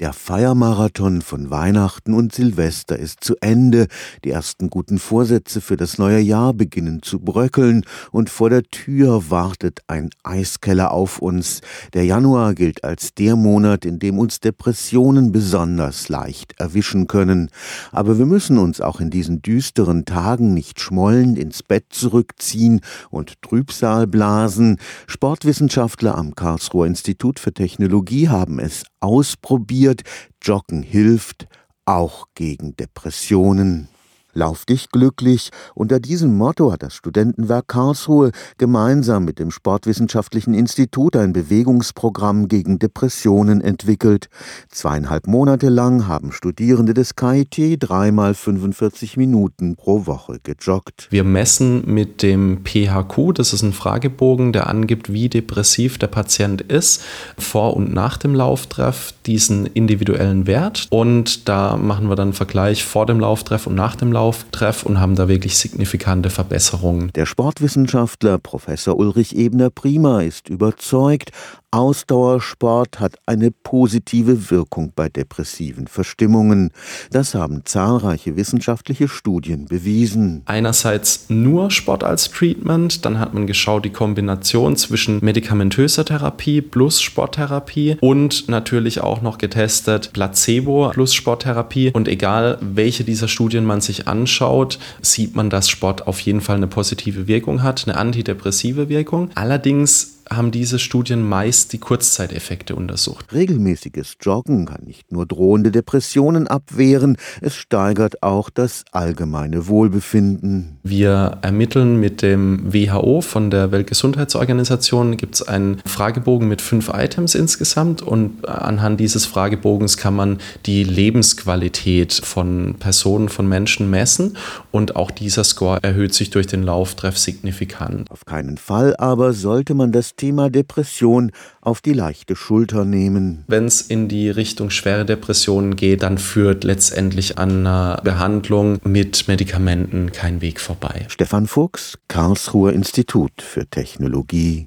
Der Feiermarathon von Weihnachten und Silvester ist zu Ende, die ersten guten Vorsätze für das neue Jahr beginnen zu bröckeln und vor der Tür wartet ein Eiskeller auf uns. Der Januar gilt als der Monat, in dem uns Depressionen besonders leicht erwischen können. Aber wir müssen uns auch in diesen düsteren Tagen nicht schmollend ins Bett zurückziehen und Trübsal blasen. Sportwissenschaftler am Karlsruher Institut für Technologie haben es ausprobiert. Joggen hilft auch gegen Depressionen. Lauf dich glücklich. Unter diesem Motto hat das Studentenwerk Karlsruhe gemeinsam mit dem Sportwissenschaftlichen Institut ein Bewegungsprogramm gegen Depressionen entwickelt. Zweieinhalb Monate lang haben Studierende des KIT dreimal 45 Minuten pro Woche gejoggt. Wir messen mit dem PHQ, das ist ein Fragebogen, der angibt, wie depressiv der Patient ist, vor und nach dem Lauftreff, diesen individuellen Wert. Und da machen wir dann einen Vergleich vor dem Lauftreff und nach dem Lauftreff Auftreff und haben da wirklich signifikante Verbesserungen. Der Sportwissenschaftler Professor Ulrich Ebner-Prima ist überzeugt, Ausdauersport hat eine positive Wirkung bei depressiven Verstimmungen. Das haben zahlreiche wissenschaftliche Studien bewiesen. Einerseits nur Sport als Treatment, dann hat man geschaut die Kombination zwischen medikamentöser Therapie plus Sporttherapie und natürlich auch noch getestet Placebo plus Sporttherapie. Und egal welche dieser Studien man sich anschaut, sieht man, dass Sport auf jeden Fall eine positive Wirkung hat, eine antidepressive Wirkung. Allerdings haben diese Studien meist die Kurzzeiteffekte untersucht. Regelmäßiges Joggen kann nicht nur drohende Depressionen abwehren, es steigert auch das allgemeine Wohlbefinden. Wir ermitteln mit dem WHO von der Weltgesundheitsorganisation, gibt es einen Fragebogen mit fünf Items insgesamt und anhand dieses Fragebogens kann man die Lebensqualität von Personen, von Menschen messen und auch dieser Score erhöht sich durch den Lauftreff signifikant. Auf keinen Fall aber sollte man das Thema Depression auf die leichte Schulter nehmen. Wenn es in die Richtung schwere Depressionen geht, dann führt letztendlich an einer Behandlung mit Medikamenten kein Weg vorbei. Stefan Fuchs, Karlsruher Institut für Technologie.